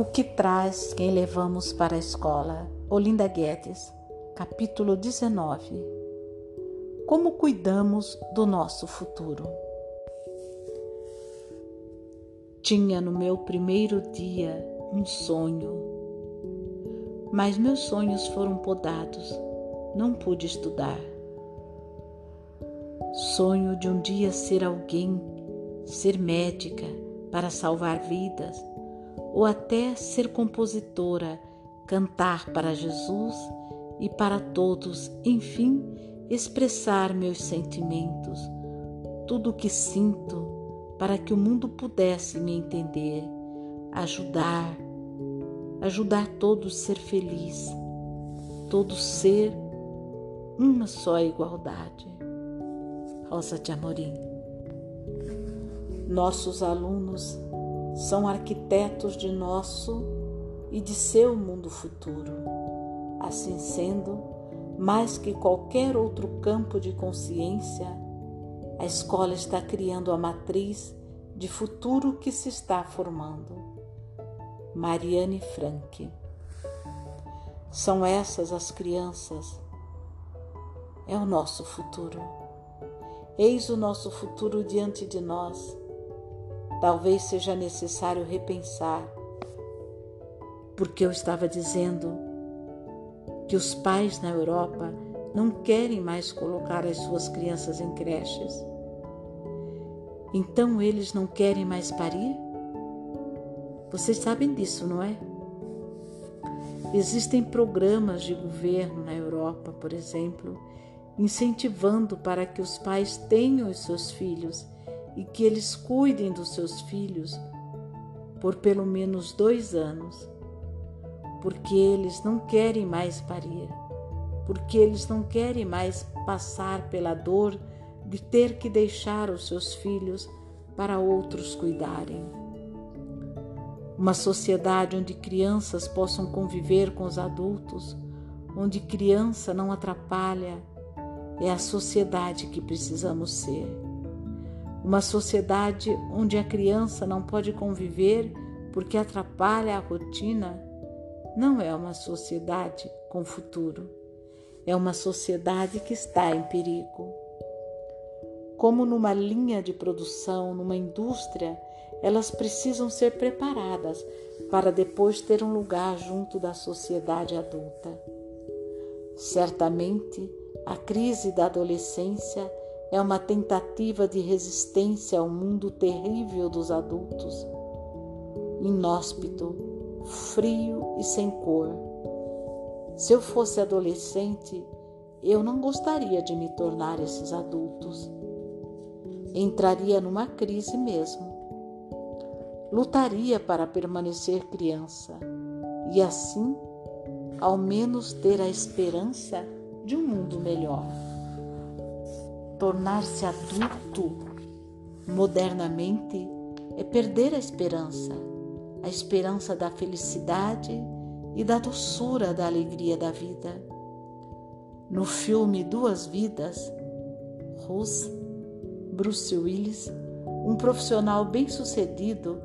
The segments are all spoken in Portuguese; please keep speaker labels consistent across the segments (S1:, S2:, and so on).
S1: O que traz quem levamos para a escola? Olinda Guedes, capítulo 19. Como cuidamos do nosso futuro? Tinha no meu primeiro dia um sonho, mas meus sonhos foram podados, não pude estudar. Sonho de um dia ser alguém, ser médica para salvar vidas, ou até ser compositora, cantar para Jesus e para todos, enfim, expressar meus sentimentos, tudo o que sinto, para que o mundo pudesse me entender, ajudar, ajudar todos a ser feliz, todos ser uma só igualdade. Rosa de Amorim. Nossos alunos são arquitetos de nosso e de seu mundo futuro. Assim sendo, mais que qualquer outro campo de consciência, a escola está criando a matriz de futuro que se está formando. Mariane Frank. São essas as crianças. É o nosso futuro. Eis o nosso futuro diante de nós. Talvez seja necessário repensar, porque eu estava dizendo que os pais na Europa não querem mais colocar as suas crianças em creches. Então eles não querem mais parir? Vocês sabem disso, não é? Existem programas de governo na Europa, por exemplo, incentivando para que os pais tenham os seus filhos e que eles cuidem dos seus filhos por pelo menos dois anos, porque eles não querem mais parir, porque eles não querem mais passar pela dor de ter que deixar os seus filhos para outros cuidarem. Uma sociedade onde crianças possam conviver com os adultos, onde criança não atrapalha, é a sociedade que precisamos ser. Uma sociedade onde a criança não pode conviver porque atrapalha a rotina não é uma sociedade com futuro. É uma sociedade que está em perigo. Como numa linha de produção, numa indústria, elas precisam ser preparadas para depois ter um lugar junto da sociedade adulta. Certamente, a crise da adolescência é uma tentativa de resistência ao mundo terrível dos adultos, inóspito, frio e sem cor. Se eu fosse adolescente, eu não gostaria de me tornar esses adultos. Entraria numa crise mesmo. Lutaria para permanecer criança e assim, ao menos, ter a esperança de um mundo melhor. Tornar-se adulto modernamente é perder a esperança, a esperança da felicidade e da doçura da alegria da vida. No filme Duas Vidas, Rose, Bruce Willis, um profissional bem-sucedido,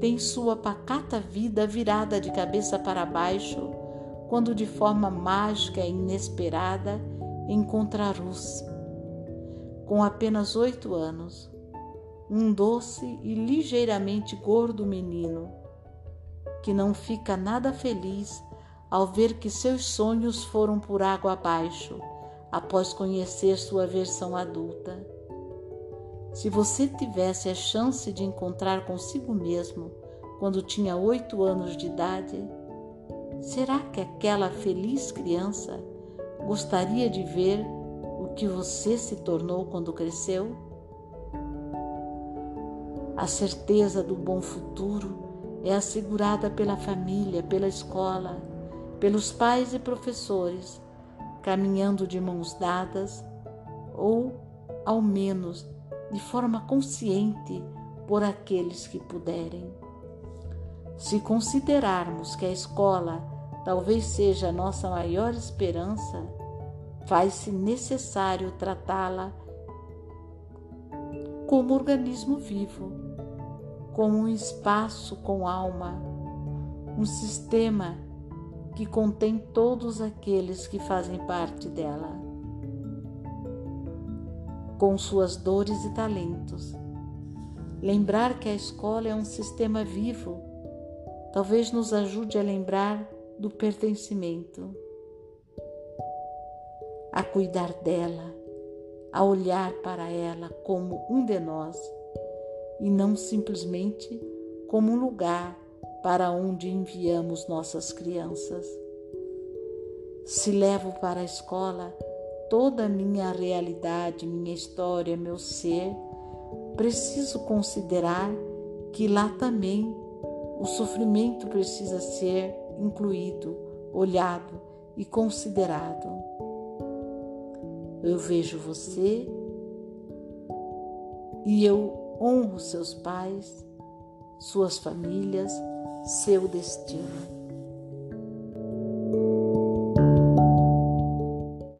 S1: tem sua pacata vida virada de cabeça para baixo quando de forma mágica e inesperada encontra Ruth. Com apenas oito anos, um doce e ligeiramente gordo menino que não fica nada feliz ao ver que seus sonhos foram por água abaixo após conhecer sua versão adulta. Se você tivesse a chance de encontrar consigo mesmo quando tinha oito anos de idade, Será que aquela feliz criança gostaria de ver o que você se tornou quando cresceu? A certeza do bom futuro é assegurada pela família, pela escola, pelos pais e professores, caminhando de mãos dadas ou, ao menos, de forma consciente por aqueles que puderem. Se considerarmos que a escola talvez seja a nossa maior esperança, faz-se necessário tratá-la como organismo vivo, como um espaço com alma, um sistema que contém todos aqueles que fazem parte dela, com suas dores e talentos. Lembrar que a escola é um sistema vivo talvez nos ajude a lembrar do pertencimento, a cuidar dela, a olhar para ela como um de nós e não simplesmente como um lugar para onde enviamos nossas crianças. Se levo para a escola toda a minha realidade, minha história, meu ser, preciso considerar que lá também o sofrimento precisa ser incluído, olhado e considerado. Eu vejo você e eu honro seus pais, suas famílias, seu destino.